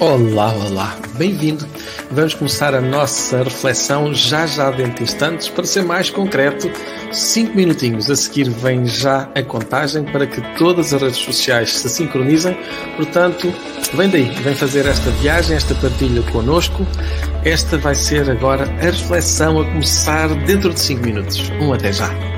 Olá, olá, bem-vindo. Vamos começar a nossa reflexão já já dentro de instantes. Para ser mais concreto, 5 minutinhos a seguir vem já a contagem para que todas as redes sociais se sincronizem. Portanto, vem daí, vem fazer esta viagem, esta partilha connosco. Esta vai ser agora a reflexão a começar dentro de 5 minutos. Um até já.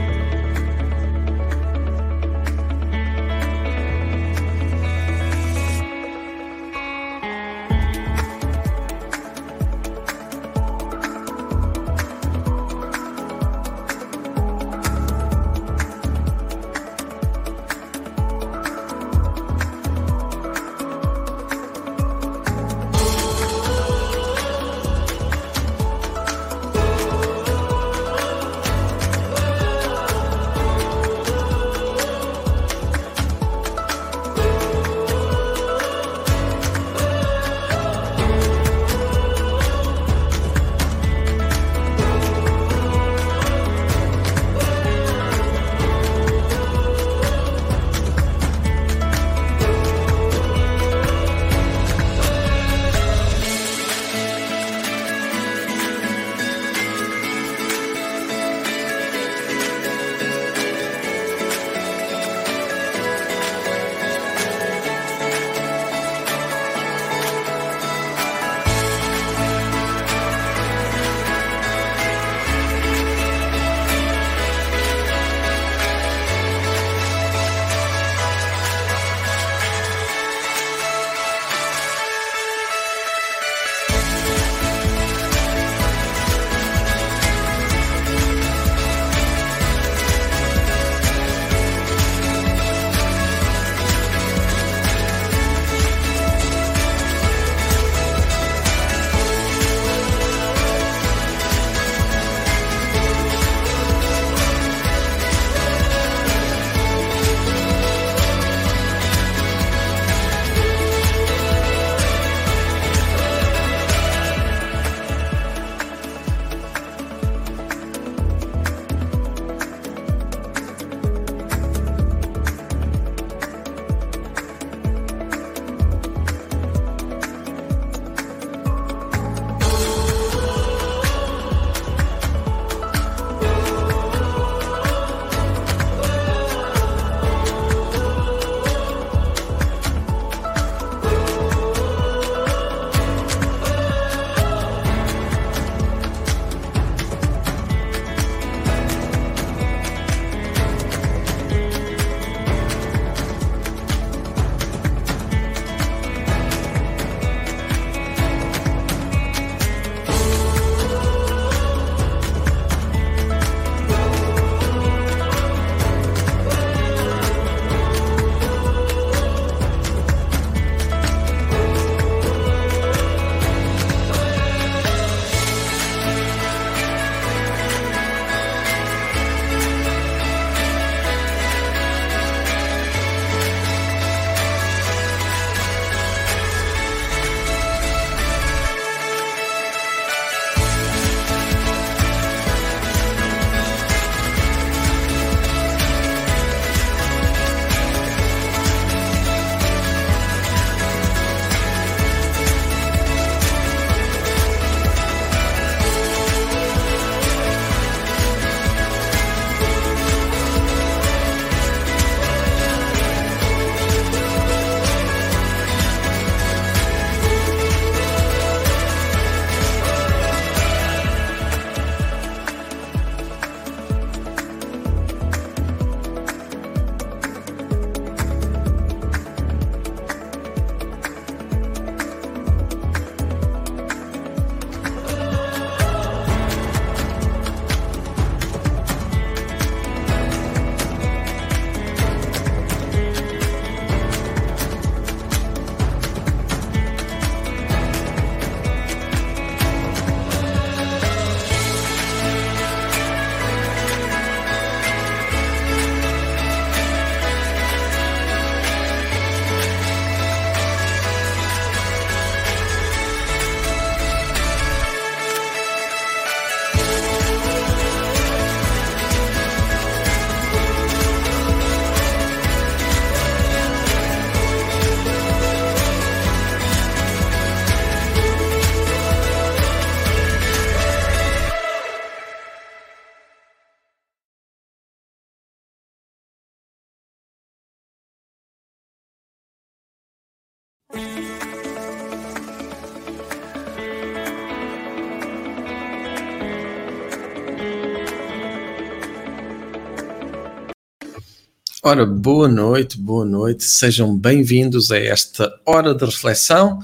Ora, boa noite, boa noite, sejam bem-vindos a esta hora de reflexão.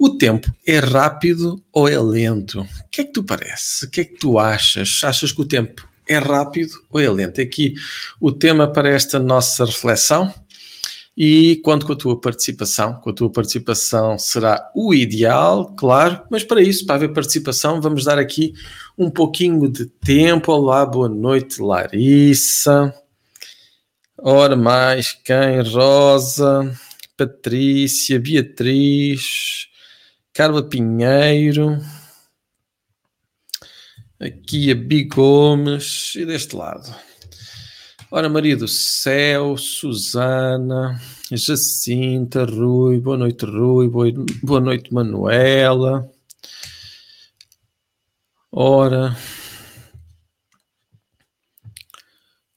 O tempo é rápido ou é lento? O que é que tu parece? O que é que tu achas? Achas que o tempo é rápido ou é lento? Aqui o tema para esta nossa reflexão e conto com a tua participação. Com a tua participação será o ideal, claro, mas para isso, para haver participação, vamos dar aqui um pouquinho de tempo. Olá, boa noite, Larissa. Ora mais, quem? Rosa, Patrícia, Beatriz, Carla Pinheiro, aqui a Bi Gomes e deste lado. Ora, Maria do Céu, Susana, Jacinta, Rui, boa noite, Rui, boa noite, Manuela. Ora,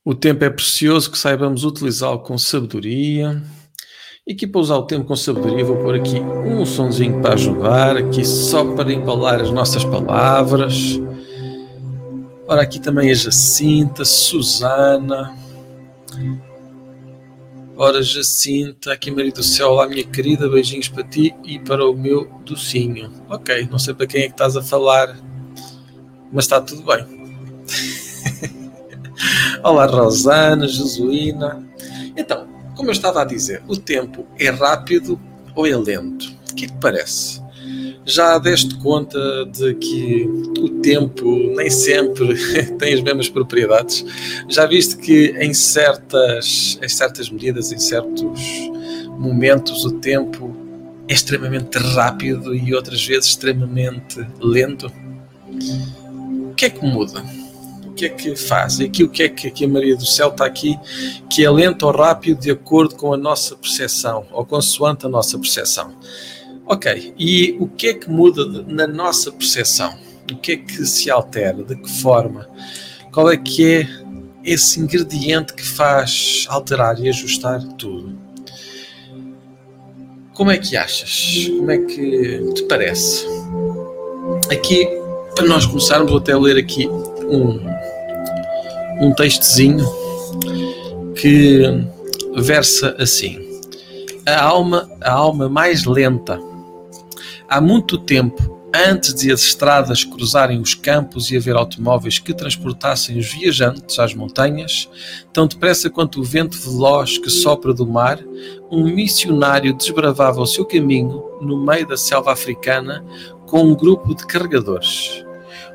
O tempo é precioso, que saibamos utilizá-lo com sabedoria. E aqui para usar o tempo com sabedoria, vou pôr aqui um sonzinho para ajudar, aqui só para embalar as nossas palavras. Ora, aqui também a Jacinta, Susana. Ora, Jacinta, aqui Maria do Céu, olá minha querida, beijinhos para ti e para o meu docinho. Ok, não sei para quem é que estás a falar, mas está tudo bem. Olá, Rosana, Jesuína. Então, como eu estava a dizer, o tempo é rápido ou é lento? O que te parece? Já deste conta de que o tempo nem sempre tem as mesmas propriedades? Já viste que em certas, em certas medidas, em certos momentos, o tempo é extremamente rápido e outras vezes extremamente lento? O que é que muda? Que é que faz? Aqui o que é que, que a Maria do Céu está aqui, que é lento ou rápido de acordo com a nossa percepção, ou consoante a nossa percepção. Ok, e o que é que muda de, na nossa percepção? O que é que se altera? De que forma? Qual é que é esse ingrediente que faz alterar e ajustar tudo? Como é que achas? Como é que te parece? Aqui, para nós começarmos, vou até ler aqui um, um textozinho que versa assim: a alma, a alma mais lenta. Há muito tempo, antes de as estradas cruzarem os campos e haver automóveis que transportassem os viajantes às montanhas, tão depressa quanto o vento veloz que sopra do mar, um missionário desbravava o seu caminho no meio da selva africana com um grupo de carregadores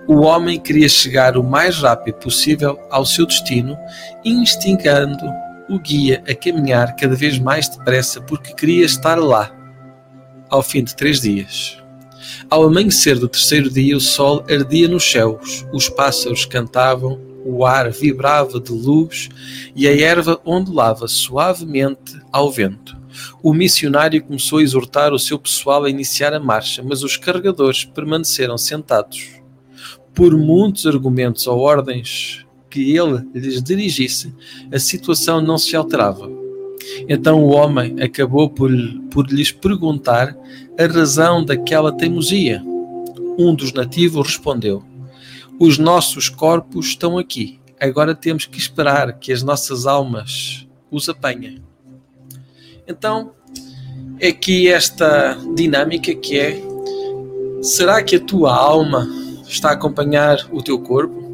o homem queria chegar o mais rápido possível ao seu destino, instigando o guia a caminhar cada vez mais depressa porque queria estar lá, ao fim de três dias. Ao amanhecer do terceiro dia, o sol ardia nos céus, os pássaros cantavam, o ar vibrava de luz e a erva ondulava suavemente ao vento. O missionário começou a exortar o seu pessoal a iniciar a marcha, mas os carregadores permaneceram sentados por muitos argumentos ou ordens que ele lhes dirigisse, a situação não se alterava. Então o homem acabou por, por lhes perguntar a razão daquela teimosia. Um dos nativos respondeu: Os nossos corpos estão aqui. Agora temos que esperar que as nossas almas os apanhem. Então, é aqui esta dinâmica que é: será que a tua alma está a acompanhar o teu corpo,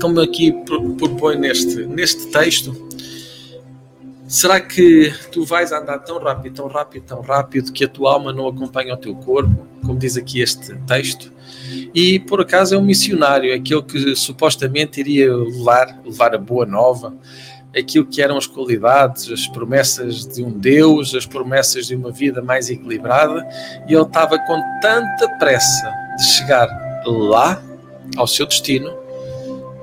como aqui propõe neste, neste texto, será que tu vais andar tão rápido, tão rápido, tão rápido que a tua alma não acompanha o teu corpo, como diz aqui este texto? E por acaso é um missionário, aquele que supostamente iria levar, levar a boa nova, aquilo que eram as qualidades, as promessas de um Deus, as promessas de uma vida mais equilibrada, e ele estava com tanta pressa de chegar lá ao seu destino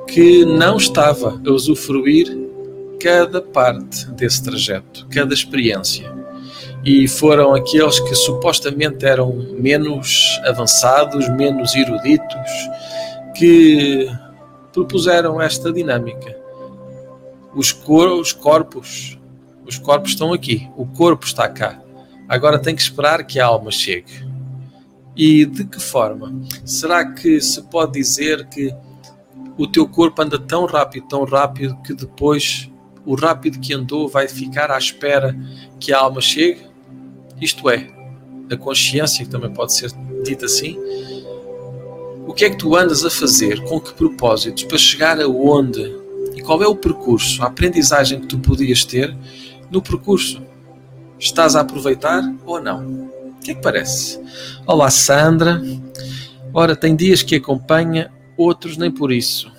que não estava a usufruir cada parte desse trajeto, cada experiência. E foram aqueles que supostamente eram menos avançados, menos eruditos, que propuseram esta dinâmica. Os, cor os corpos, os corpos estão aqui, o corpo está cá. Agora tem que esperar que a alma chegue. E de que forma? Será que se pode dizer que o teu corpo anda tão rápido, tão rápido, que depois o rápido que andou vai ficar à espera que a alma chegue? Isto é, a consciência, que também pode ser dita assim. O que é que tu andas a fazer? Com que propósitos? Para chegar aonde? E qual é o percurso, a aprendizagem que tu podias ter no percurso? Estás a aproveitar ou não? O que é que parece? Olá, Sandra. Ora, tem dias que acompanha, outros nem por isso.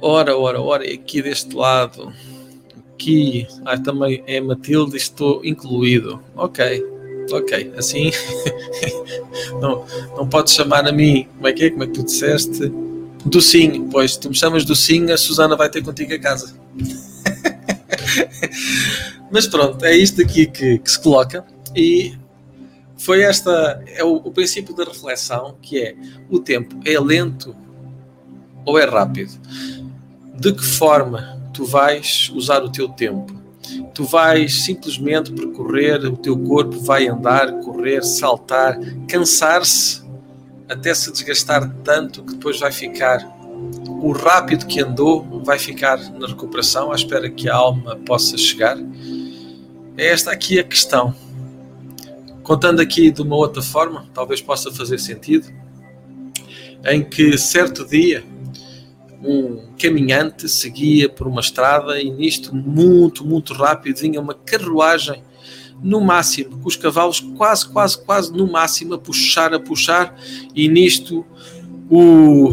Ora, ora, ora, aqui deste lado. Aqui, ah, também é Matilde, estou incluído. Ok, ok, assim não, não podes chamar a mim, como é que é? Como é que tu disseste? Docinho, pois tu me chamas Docinho, a Susana vai ter contigo a casa. Mas pronto, é isto aqui que, que se coloca. E foi esta é o, o, princípio da reflexão que é o tempo é lento ou é rápido? De que forma tu vais usar o teu tempo? Tu vais simplesmente percorrer o teu corpo vai andar correr saltar cansar-se até se desgastar tanto que depois vai ficar o rápido que andou vai ficar na recuperação à espera que a alma possa chegar é esta aqui a questão. Contando aqui de uma outra forma, talvez possa fazer sentido, em que certo dia um caminhante seguia por uma estrada e nisto muito, muito rápido vinha uma carruagem no máximo, com os cavalos quase, quase, quase no máximo a puxar, a puxar e nisto o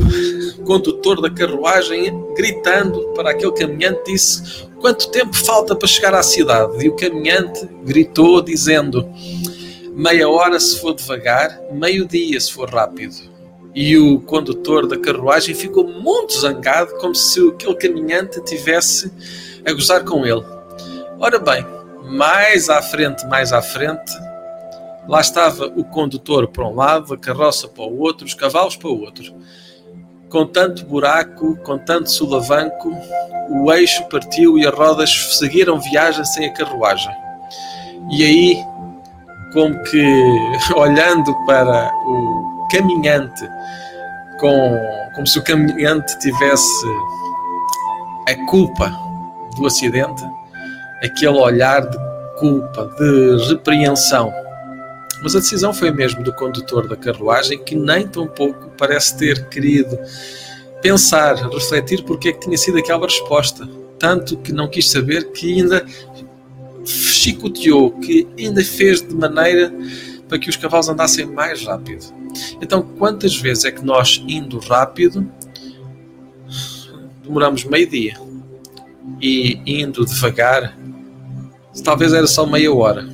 condutor da carruagem gritando para aquele caminhante disse quanto tempo falta para chegar à cidade? E o caminhante gritou dizendo meia hora se for devagar, meio dia se for rápido. E o condutor da carruagem ficou muito zangado, como se aquele caminhante tivesse a gozar com ele. Ora bem, mais à frente, mais à frente, Lá estava o condutor para um lado, a carroça para o outro, os cavalos para o outro. Com tanto buraco, com tanto solavanco, o eixo partiu e as rodas seguiram viagem sem a carruagem. E aí, como que olhando para o caminhante, com, como se o caminhante tivesse a culpa do acidente, aquele olhar de culpa, de repreensão mas a decisão foi mesmo do condutor da carruagem que nem tão pouco parece ter querido pensar, refletir porque é que tinha sido aquela resposta. Tanto que não quis saber que ainda chicoteou, que ainda fez de maneira para que os cavalos andassem mais rápido. Então, quantas vezes é que nós, indo rápido, demoramos meio dia e indo devagar, talvez era só meia hora.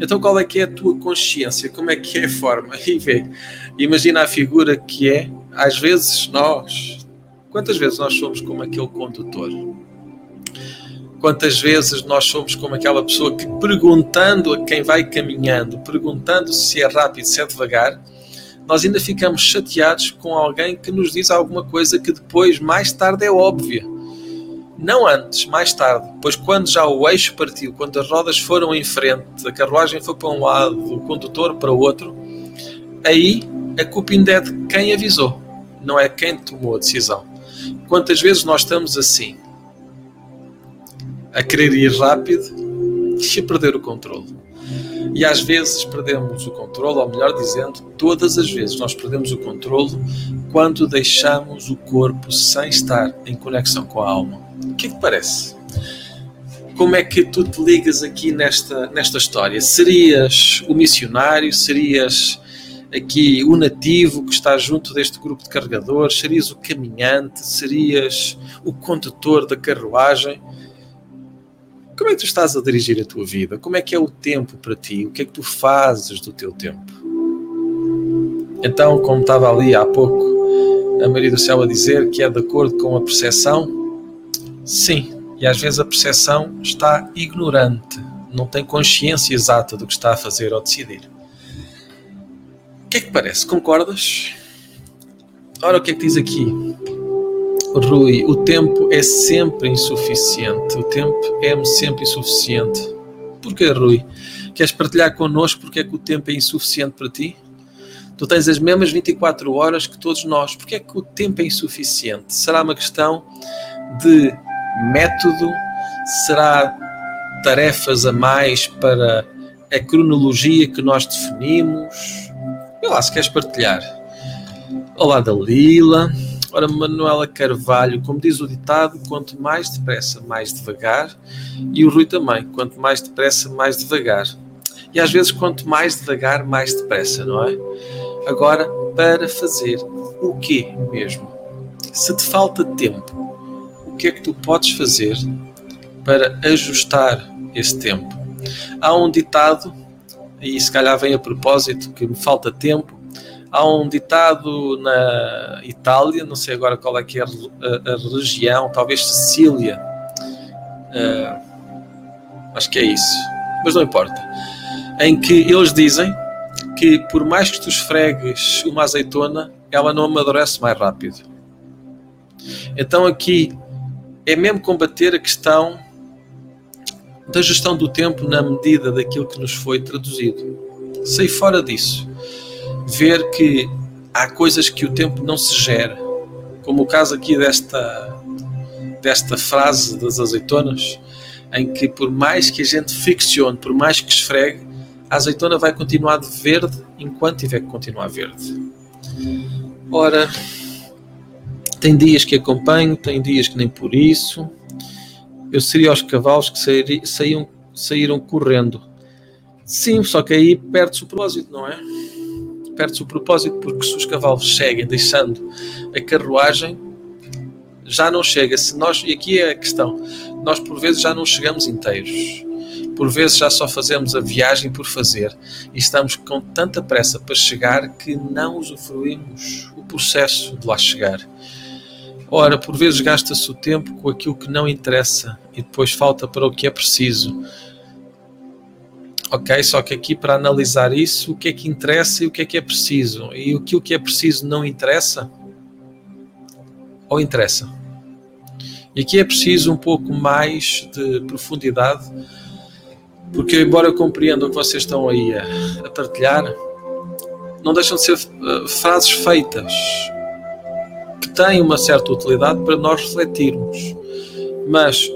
Então qual é que é a tua consciência? Como é que é a forma? E vê, imagina a figura que é, às vezes nós, quantas vezes nós somos como aquele condutor? Quantas vezes nós somos como aquela pessoa que perguntando a quem vai caminhando, perguntando se é rápido, se é devagar, nós ainda ficamos chateados com alguém que nos diz alguma coisa que depois, mais tarde, é óbvia não antes, mais tarde, pois quando já o eixo partiu, quando as rodas foram em frente, a carruagem foi para um lado, o condutor para o outro, aí a culpa ainda é de quem avisou, não é quem tomou a decisão. Quantas vezes nós estamos assim, a querer ir rápido e a perder o controle. E às vezes perdemos o controle, ou melhor dizendo, todas as vezes nós perdemos o controle quando deixamos o corpo sem estar em conexão com a alma. O que é que parece? Como é que tu te ligas aqui nesta, nesta história? Serias o missionário? Serias aqui o nativo que está junto deste grupo de carregadores? Serias o caminhante? Serias o condutor da carruagem? Como é que tu estás a dirigir a tua vida? Como é que é o tempo para ti? O que é que tu fazes do teu tempo? Então, como estava ali há pouco a Maria do Céu a dizer que é de acordo com a percepção, Sim, e às vezes a percepção está ignorante, não tem consciência exata do que está a fazer ou decidir. O que é que parece? Concordas? Ora, o que é que diz aqui? Rui, o tempo é sempre insuficiente. O tempo é sempre insuficiente. Porquê, Rui? Queres partilhar connosco porque é que o tempo é insuficiente para ti? Tu tens as mesmas 24 horas que todos nós. Porquê é que o tempo é insuficiente? Será uma questão de método? Será tarefas a mais para a cronologia que nós definimos? Vê lá se queres partilhar. Olá, Dalila. Ora, Manuela Carvalho, como diz o ditado, quanto mais depressa, mais devagar. E o Rui também, quanto mais depressa, mais devagar. E às vezes, quanto mais devagar, mais depressa, não é? Agora, para fazer o quê mesmo? Se te falta tempo, o que é que tu podes fazer para ajustar esse tempo? Há um ditado, e se calhar vem a propósito, que me falta tempo, Há um ditado na Itália, não sei agora qual é que é a, a, região, talvez Sicília. Uh, acho que é isso, mas não importa. Em que eles dizem que por mais que tu esfregues uma azeitona, ela não amadurece mais rápido. Então aqui é mesmo combater a questão da gestão do tempo na medida daquilo que nos foi traduzido. Sei fora disso ver que há coisas que o tempo não se gera, como o caso aqui desta, desta frase das azeitonas, em que por mais que a gente ficcione, por mais que esfregue, a azeitona vai continuar de verde enquanto tiver que continuar verde. Ora, tem dias que acompanho, tem dias que nem por isso. Eu seria aos cavalos que saíram, saíram correndo. Sim, só que aí perde-se o propósito, não é? Perde-se o propósito, porque se os cavalos seguem deixando a carruagem, já não chega. Se nós, e aqui é a questão, nós por vezes já não chegamos inteiros. Por vezes já só fazemos a viagem por fazer e estamos com tanta pressa para chegar que não usufruímos o processo de lá chegar. Ora, por vezes gasta-se o tempo com aquilo que não interessa e depois falta para o que é preciso Ok, só que aqui para analisar isso, o que é que interessa e o que é que é preciso. E o que o que é preciso não interessa ou interessa. E aqui é preciso um pouco mais de profundidade, porque embora eu compreenda o que vocês estão aí a, a partilhar, não deixam de ser uh, frases feitas que têm uma certa utilidade para nós refletirmos. Mas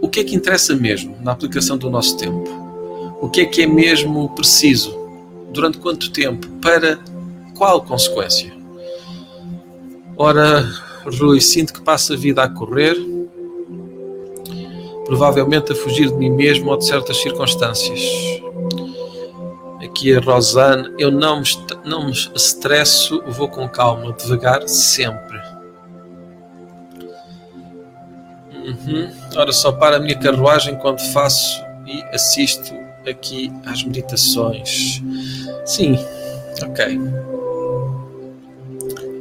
o que é que interessa mesmo na aplicação do nosso tempo? O que é que é mesmo preciso? Durante quanto tempo? Para qual consequência? Ora, Rui, sinto que passo a vida a correr, provavelmente a fugir de mim mesmo ou de certas circunstâncias. Aqui a Rosane, eu não me, não me estresso, vou com calma, devagar, sempre. Uhum. Ora, só para a minha carruagem quando faço e assisto aqui às meditações. Sim, ok.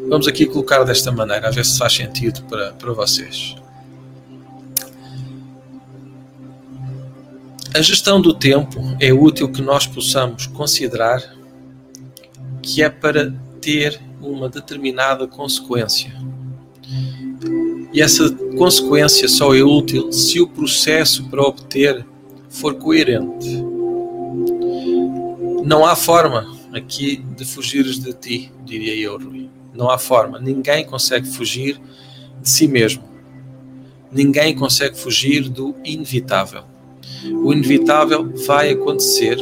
Vamos aqui colocar desta maneira, a ver se faz sentido para, para vocês. A gestão do tempo é útil que nós possamos considerar que é para ter uma determinada consequência. E essa consequência só é útil se o processo para obter for coerente. Não há forma aqui de fugires de ti, diria eu, Rui. Não há forma. Ninguém consegue fugir de si mesmo. Ninguém consegue fugir do inevitável. O inevitável vai acontecer,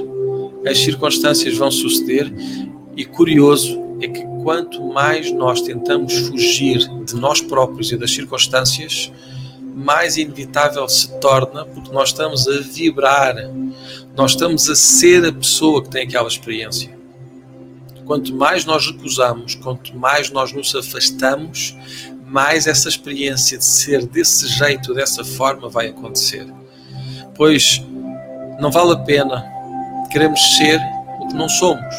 as circunstâncias vão suceder e curioso é que quanto mais nós tentamos fugir de nós próprios e das circunstâncias, mais inevitável se torna, porque nós estamos a vibrar, nós estamos a ser a pessoa que tem aquela experiência. Quanto mais nós recusamos, quanto mais nós nos afastamos, mais essa experiência de ser desse jeito, dessa forma, vai acontecer. Pois não vale a pena queremos ser o que não somos.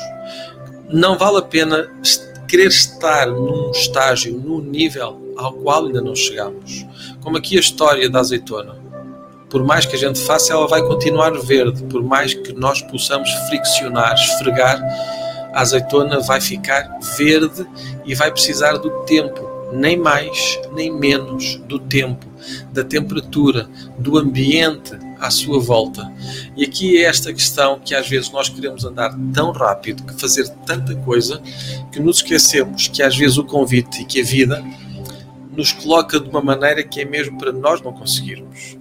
Não vale a pena querer estar num estágio, num nível ao qual ainda não chegamos. Como aqui a história da azeitona. Por mais que a gente faça, ela vai continuar verde. Por mais que nós possamos friccionar, esfregar, a azeitona vai ficar verde e vai precisar do tempo nem mais nem menos do tempo, da temperatura, do ambiente à sua volta. E aqui é esta questão que às vezes nós queremos andar tão rápido, que fazer tanta coisa, que nos esquecemos que às vezes o convite e que a vida nos coloca de uma maneira que é mesmo para nós não conseguirmos.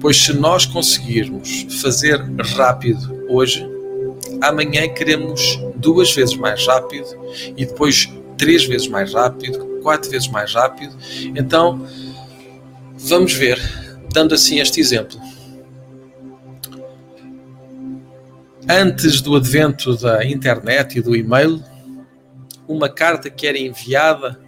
Pois se nós conseguirmos fazer rápido hoje, amanhã queremos duas vezes mais rápido e depois três vezes mais rápido, quatro vezes mais rápido. Então, vamos ver, dando assim este exemplo. Antes do advento da internet e do e-mail, uma carta que era enviada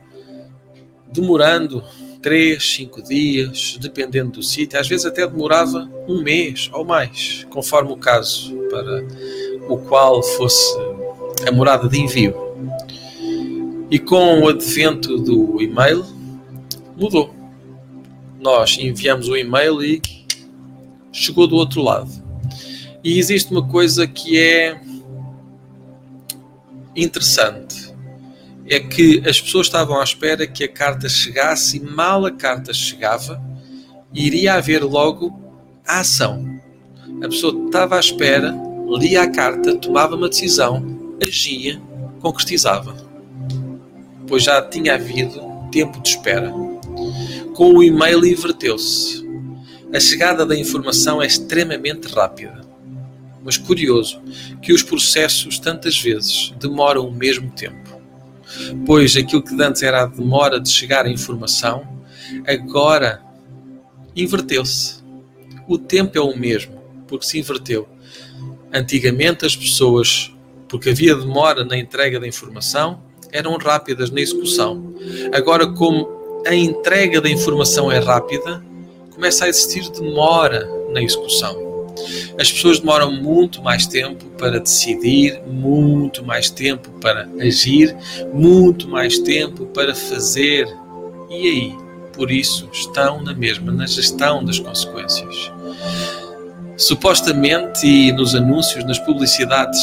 demorando três, cinco dias, dependendo do sítio, às vezes até demorava um mês ou mais, conforme o caso para o qual fosse a morada de envio. E com o advento do e-mail, mudou. Nós enviamos o e-mail e chegou do outro lado. E existe uma coisa que é interessante. É que as pessoas estavam à espera que a carta chegasse e mal a carta chegava, iria haver logo a ação. A pessoa estava à espera lia a carta, tomava uma decisão, agia, concretizava. Pois já tinha havido tempo de espera. Com o e-mail inverteu-se. A chegada da informação é extremamente rápida. Mas curioso que os processos tantas vezes demoram o mesmo tempo. Pois aquilo que antes era a demora de chegar à informação, agora inverteu-se. O tempo é o mesmo, porque se inverteu Antigamente as pessoas, porque havia demora na entrega da informação, eram rápidas na execução. Agora, como a entrega da informação é rápida, começa a existir demora na execução. As pessoas demoram muito mais tempo para decidir, muito mais tempo para agir, muito mais tempo para fazer. E aí? Por isso, estão na mesma, na gestão das consequências. Supostamente, e nos anúncios, nas publicidades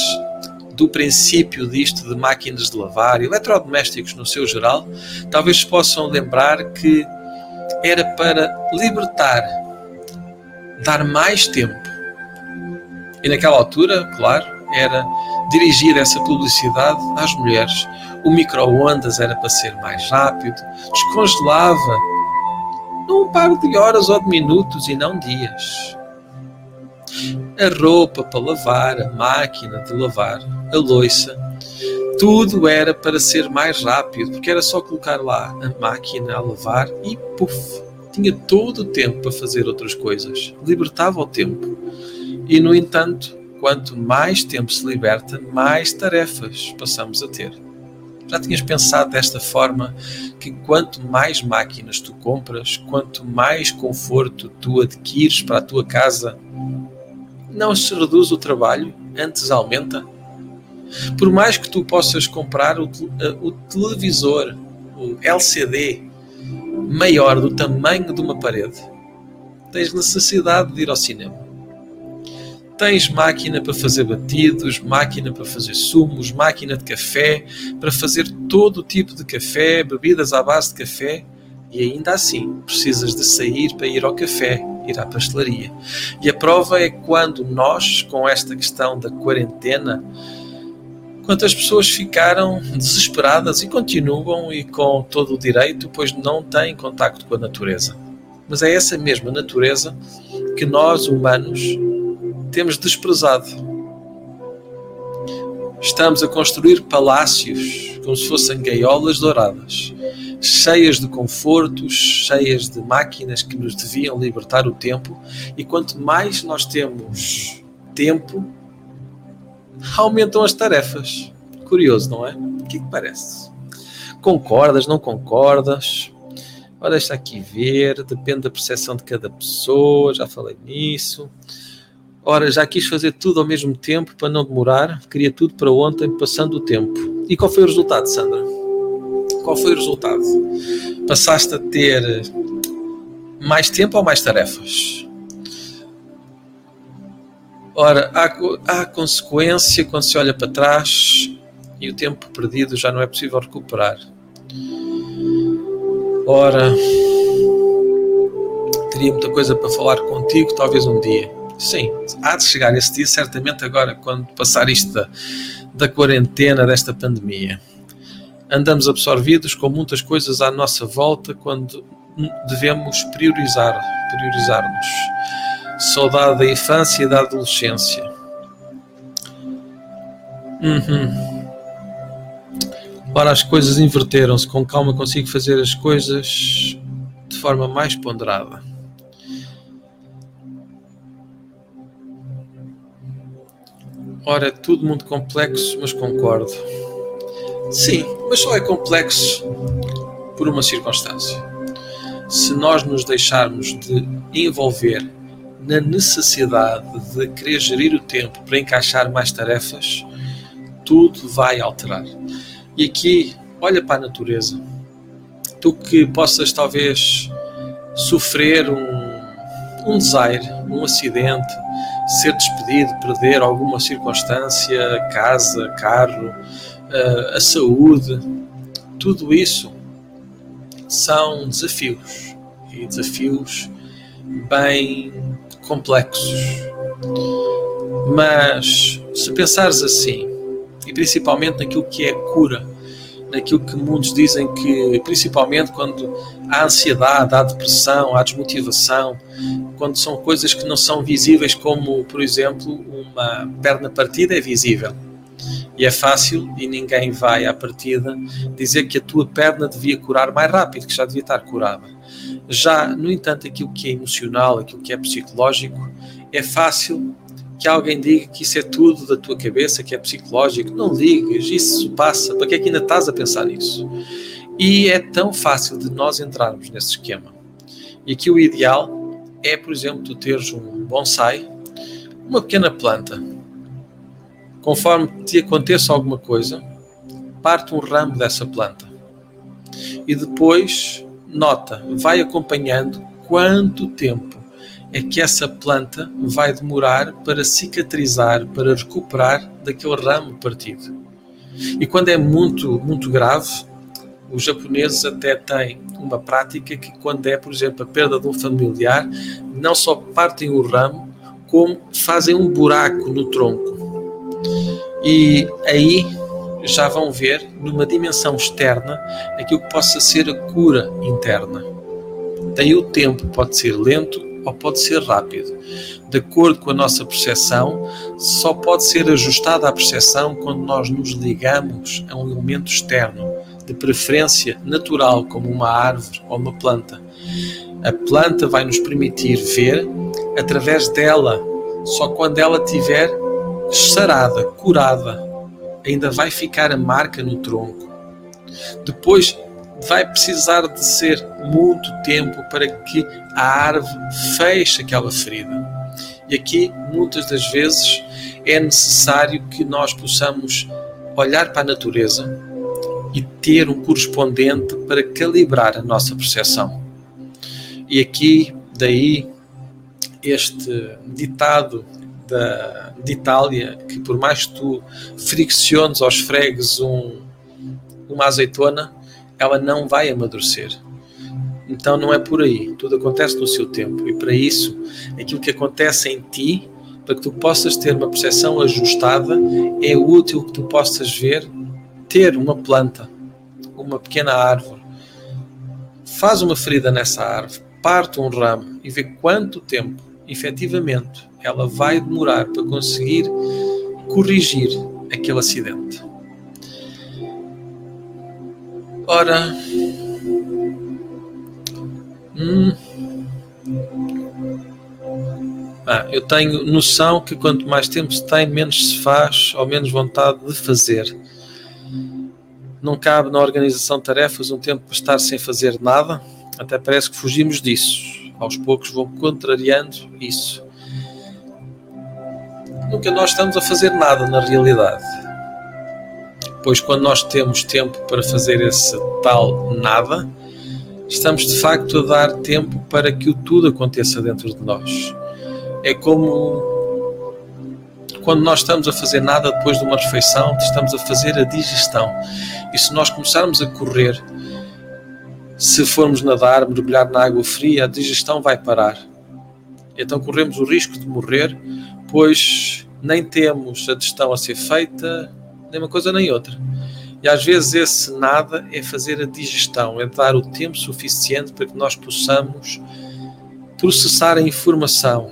do princípio disto de máquinas de lavar, eletrodomésticos no seu geral, talvez se possam lembrar que era para libertar, dar mais tempo. E naquela altura, claro, era dirigir essa publicidade às mulheres. O micro-ondas era para ser mais rápido, descongelava num par de horas ou de minutos e não dias a roupa para lavar, a máquina de lavar, a louça. Tudo era para ser mais rápido, porque era só colocar lá a máquina a lavar e puf, tinha todo o tempo para fazer outras coisas. Libertava o tempo. E no entanto, quanto mais tempo se liberta, mais tarefas passamos a ter. Já tinhas pensado desta forma que quanto mais máquinas tu compras, quanto mais conforto tu adquires para a tua casa, não se reduz o trabalho, antes aumenta. Por mais que tu possas comprar o, o televisor, o LCD, maior do tamanho de uma parede, tens necessidade de ir ao cinema. Tens máquina para fazer batidos, máquina para fazer sumos, máquina de café, para fazer todo o tipo de café, bebidas à base de café, e ainda assim precisas de sair para ir ao café, ir à pastelaria. E a prova é quando nós, com esta questão da quarentena, quantas pessoas ficaram desesperadas e continuam e com todo o direito, pois não têm contacto com a natureza. Mas é essa mesma natureza que nós, humanos, temos desprezado. Estamos a construir palácios como se fossem gaiolas douradas cheias de confortos, cheias de máquinas que nos deviam libertar o tempo, e quanto mais nós temos tempo, aumentam as tarefas. Curioso, não é? O que, é que parece? Concordas, não concordas? Ora, deixa aqui ver, depende da percepção de cada pessoa, já falei nisso. Ora, já quis fazer tudo ao mesmo tempo para não demorar, queria tudo para ontem, passando o tempo. E qual foi o resultado, Sandra? Qual foi o resultado? Passaste a ter mais tempo ou mais tarefas? Ora, há, há consequência quando se olha para trás e o tempo perdido já não é possível recuperar. Ora, teria muita coisa para falar contigo, talvez um dia. Sim, há de chegar esse dia, certamente agora, quando passar isto da, da quarentena, desta pandemia. Andamos absorvidos com muitas coisas à nossa volta quando devemos priorizar, priorizar-nos. Saudade da infância e da adolescência. Uhum. Ora, as coisas inverteram-se. Com calma consigo fazer as coisas de forma mais ponderada. Ora, tudo muito complexo, mas concordo. Sim, mas só é complexo por uma circunstância. Se nós nos deixarmos de envolver na necessidade de querer gerir o tempo para encaixar mais tarefas, tudo vai alterar. E aqui, olha para a natureza. Tu que possas talvez sofrer um, um desaire, um acidente, ser despedido, perder alguma circunstância, casa, carro, eh, a saúde, tudo isso são desafios e desafios bem complexos. Mas se pensares assim, e principalmente naquilo que é cura, naquilo que muitos dizem que, principalmente quando há ansiedade, há depressão, há desmotivação, quando são coisas que não são visíveis, como, por exemplo, uma perna partida é visível. E é fácil, e ninguém vai à partida dizer que a tua perna devia curar mais rápido, que já devia estar curada. Já, no entanto, aquilo que é emocional, aquilo que é psicológico, é fácil que alguém diga que isso é tudo da tua cabeça, que é psicológico. Não digas, isso passa. Para que é que ainda estás a pensar nisso? E é tão fácil de nós entrarmos nesse esquema. E aqui o ideal é, por exemplo, tu teres um bonsai, uma pequena planta. Conforme te aconteça alguma coisa, parte um ramo dessa planta. E depois, nota, vai acompanhando quanto tempo é que essa planta vai demorar para cicatrizar, para recuperar daquele ramo partido. E quando é muito, muito grave, os japoneses até têm uma prática que, quando é, por exemplo, a perda de um familiar, não só partem o ramo, como fazem um buraco no tronco. E aí já vão ver, numa dimensão externa, aquilo que possa ser a cura interna. Daí o tempo pode ser lento ou pode ser rápido. De acordo com a nossa percepção, só pode ser ajustada a percepção quando nós nos ligamos a um elemento externo, de preferência natural, como uma árvore ou uma planta. A planta vai nos permitir ver através dela, só quando ela tiver sarada, curada, ainda vai ficar a marca no tronco. Depois vai precisar de ser muito tempo para que a árvore feche aquela ferida. E aqui, muitas das vezes, é necessário que nós possamos olhar para a natureza e ter um correspondente para calibrar a nossa percepção. E aqui, daí, este ditado da, de Itália, que por mais que tu fricciones aos fregues um, uma azeitona, ela não vai amadurecer. Então não é por aí. Tudo acontece no seu tempo. E para isso, aquilo que acontece em ti, para que tu possas ter uma percepção ajustada, é útil que tu possas ver, ter uma planta, uma pequena árvore. Faz uma ferida nessa árvore, parte um ramo e vê quanto tempo, efetivamente, ela vai demorar para conseguir corrigir aquele acidente. Ora. Hum. Ah, eu tenho noção que quanto mais tempo se tem, menos se faz ou menos vontade de fazer. Não cabe na organização de tarefas um tempo para estar sem fazer nada. Até parece que fugimos disso. Aos poucos vão contrariando isso. Nunca nós estamos a fazer nada na realidade pois quando nós temos tempo para fazer esse tal nada, estamos de facto a dar tempo para que o tudo aconteça dentro de nós. É como quando nós estamos a fazer nada depois de uma refeição, estamos a fazer a digestão. E se nós começarmos a correr se formos nadar, mergulhar na água fria, a digestão vai parar. Então corremos o risco de morrer, pois nem temos a digestão a ser feita, nem uma coisa nem outra. E às vezes esse nada é fazer a digestão, é dar o tempo suficiente para que nós possamos processar a informação,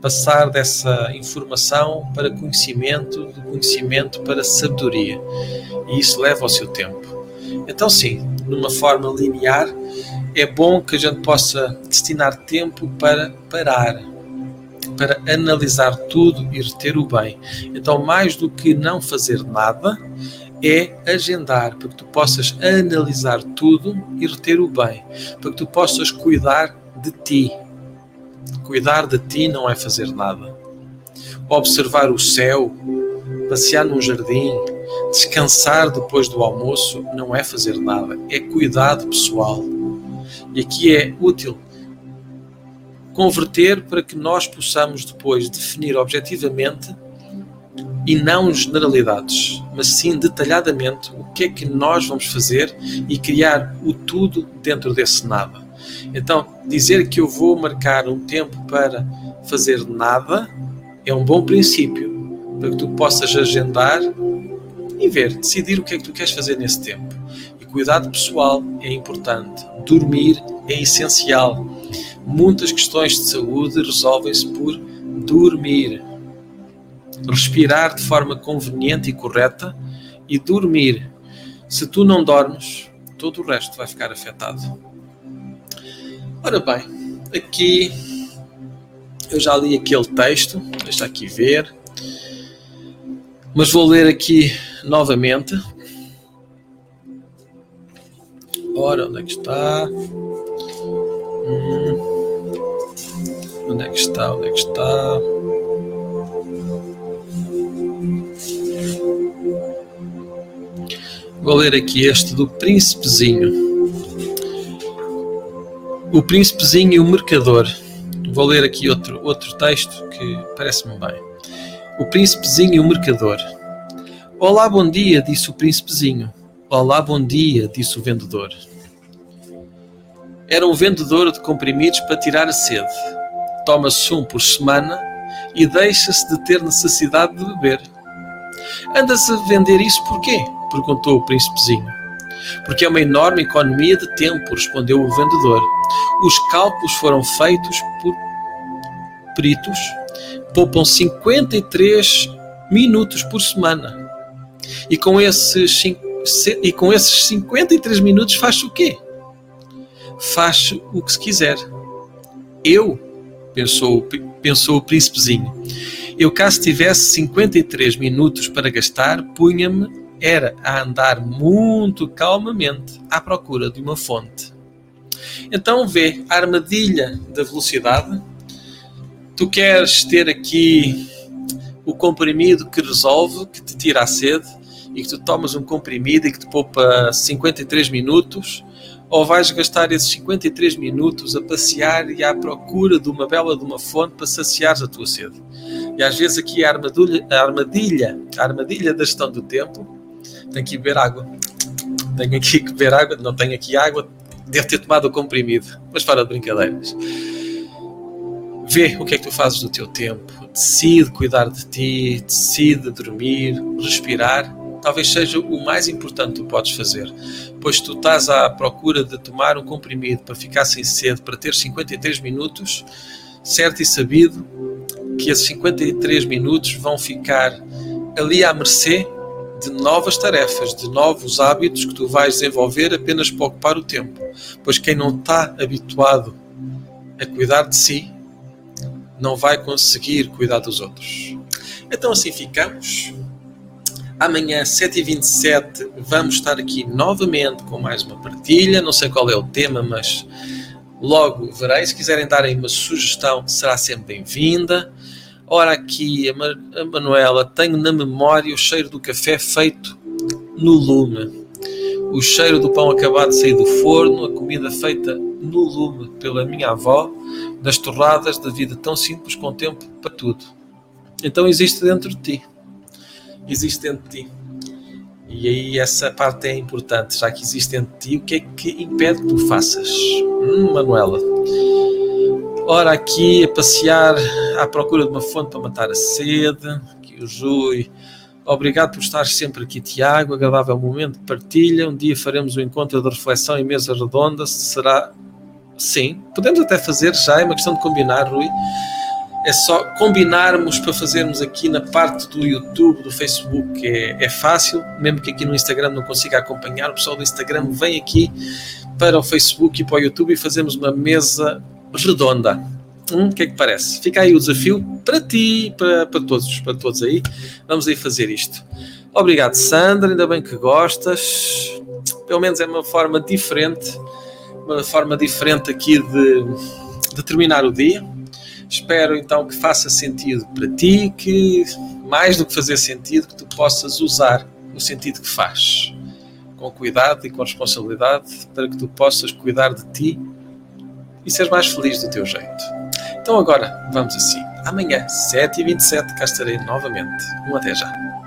passar dessa informação para conhecimento, do conhecimento para sabedoria. E isso leva ao seu tempo. Então, sim, numa forma linear, é bom que a gente possa destinar tempo para parar, para analisar tudo e reter o bem. Então, mais do que não fazer nada, é agendar para que tu possas analisar tudo e reter o bem, para que tu possas cuidar de ti, Cuidar de ti não é fazer nada. Observar o céu, passear num jardim, descansar depois do almoço não é fazer nada, é cuidado pessoal. E aqui é útil converter para que nós possamos depois definir objetivamente e não generalidades, mas sim detalhadamente o que é que nós vamos fazer e criar o tudo dentro desse nada. Então, dizer que eu vou marcar um tempo para fazer nada é um bom princípio para que tu possas agendar e ver, decidir o que é que tu queres fazer nesse tempo. E cuidado pessoal é importante, dormir é essencial. Muitas questões de saúde resolvem-se por dormir. Respirar de forma conveniente e correta e dormir. Se tu não dormes, todo o resto vai ficar afetado. Ora bem, aqui eu já li aquele texto, deixa aqui ver, mas vou ler aqui novamente. Ora, onde é que está? Hum, onde é que está? Onde é que está? Vou ler aqui este do Príncipezinho. O Príncipezinho e o Mercador. Vou ler aqui outro, outro texto que parece-me bem. O Príncipezinho e o Mercador. Olá, bom dia, disse o Príncipezinho. Olá, bom dia, disse o vendedor. Era um vendedor de comprimidos para tirar a sede. Toma-se um por semana e deixa-se de ter necessidade de beber. Andas a vender isso por quê? perguntou o príncipezinho. Porque é uma enorme economia de tempo, respondeu o vendedor. Os cálculos foram feitos por peritos, poupam 53 minutos por semana. E com esses, e com esses 53 minutos faz o quê? Faz o que se quiser. Eu, pensou, pensou o príncipezinho, eu cá se tivesse 53 minutos para gastar, punha-me era a andar muito calmamente à procura de uma fonte. Então vê a armadilha da velocidade. Tu queres ter aqui o comprimido que resolve, que te tira a sede, e que tu tomas um comprimido e que te poupa 53 minutos, ou vais gastar esses 53 minutos a passear e à procura de uma bela de uma fonte para saciares a tua sede. E às vezes aqui a armadilha, a armadilha, a armadilha da gestão do tempo tenho que beber água. Tenho aqui que beber água, não tenho aqui água, devo ter tomado o comprimido. Mas fora de brincadeiras. Vê o que é que tu fazes do teu tempo. Decide cuidar de ti, decide dormir, respirar. Talvez seja o mais importante que tu podes fazer. Pois tu estás à procura de tomar um comprimido para ficar sem sede, para ter 53 minutos, certo e sabido que esses 53 minutos vão ficar ali à mercê de novas tarefas, de novos hábitos que tu vais desenvolver apenas para ocupar o tempo. Pois quem não está habituado a cuidar de si, não vai conseguir cuidar dos outros. Então assim ficamos. Amanhã, 7h27, vamos estar aqui novamente com mais uma partilha. Não sei qual é o tema, mas logo verei. Se quiserem darem uma sugestão, será sempre bem-vinda. Ora, aqui a Manuela, tenho na memória o cheiro do café feito no lume, o cheiro do pão acabado de sair do forno, a comida feita no lume pela minha avó, das torradas da vida tão simples com tempo para tudo. Então existe dentro de ti. Existe de ti. E aí essa parte é importante, já que existe em ti, o que é que impede que tu faças? Hum, Manuela. Ora, aqui a passear à procura de uma fonte para matar a sede. Aqui o Jui. Obrigado por estar sempre aqui, Tiago. Agradável momento de partilha. Um dia faremos o um encontro de reflexão em mesa redonda. Será. Sim, podemos até fazer já, é uma questão de combinar, Rui é só combinarmos para fazermos aqui na parte do YouTube, do Facebook, é, é fácil, mesmo que aqui no Instagram não consiga acompanhar, o pessoal do Instagram vem aqui para o Facebook e para o YouTube e fazemos uma mesa redonda. Hum, o que é que parece? Fica aí o desafio para ti, para, para todos, para todos aí. Vamos aí fazer isto. Obrigado, Sandra, ainda bem que gostas. Pelo menos é uma forma diferente, uma forma diferente aqui de, de terminar o dia Espero então que faça sentido para ti, que mais do que fazer sentido, que tu possas usar o sentido que faz, com cuidado e com responsabilidade, para que tu possas cuidar de ti e seres mais feliz do teu jeito. Então agora vamos assim. Amanhã, 7h27, cá estarei novamente. Um até já.